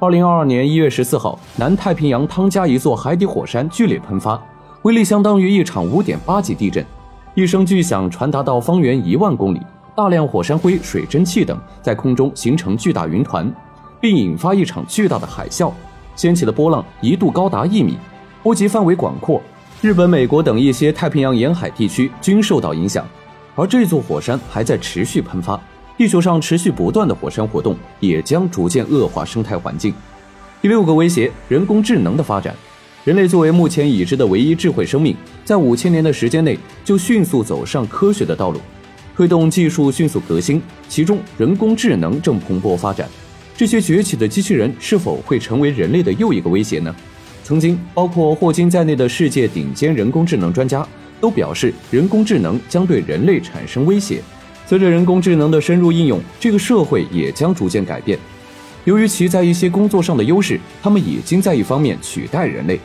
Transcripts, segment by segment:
二零二二年一月十四号，南太平洋汤加一座海底火山剧烈喷发，威力相当于一场五点八级地震，一声巨响传达到方圆一万公里，大量火山灰、水蒸气等在空中形成巨大云团，并引发一场巨大的海啸，掀起的波浪一度高达一米，波及范围广阔，日本、美国等一些太平洋沿海地区均受到影响。而这座火山还在持续喷发，地球上持续不断的火山活动也将逐渐恶化生态环境。第六个威胁：人工智能的发展。人类作为目前已知的唯一智慧生命，在五千年的时间内就迅速走上科学的道路，推动技术迅速革新，其中人工智能正蓬勃发展。这些崛起的机器人是否会成为人类的又一个威胁呢？曾经包括霍金在内的世界顶尖人工智能专家。都表示人工智能将对人类产生威胁。随着人工智能的深入应用，这个社会也将逐渐改变。由于其在一些工作上的优势，他们已经在一方面取代人类。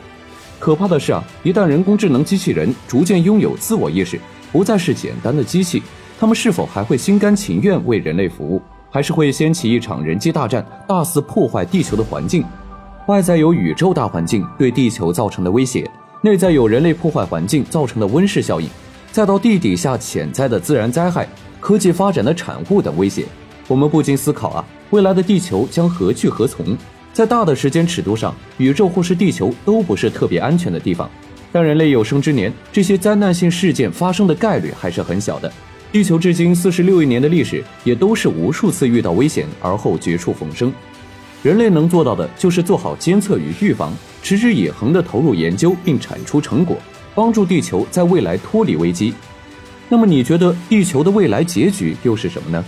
可怕的是啊，一旦人工智能机器人逐渐拥有自我意识，不再是简单的机器，他们是否还会心甘情愿为人类服务，还是会掀起一场人机大战，大肆破坏地球的环境？外在有宇宙大环境对地球造成的威胁。内在有人类破坏环境造成的温室效应，再到地底下潜在的自然灾害、科技发展的产物等威胁，我们不禁思考啊，未来的地球将何去何从？在大的时间尺度上，宇宙或是地球都不是特别安全的地方。但人类有生之年，这些灾难性事件发生的概率还是很小的。地球至今四十六亿年的历史，也都是无数次遇到危险而后绝处逢生。人类能做到的就是做好监测与预防。持之以恒地投入研究并产出成果，帮助地球在未来脱离危机。那么，你觉得地球的未来结局又是什么呢？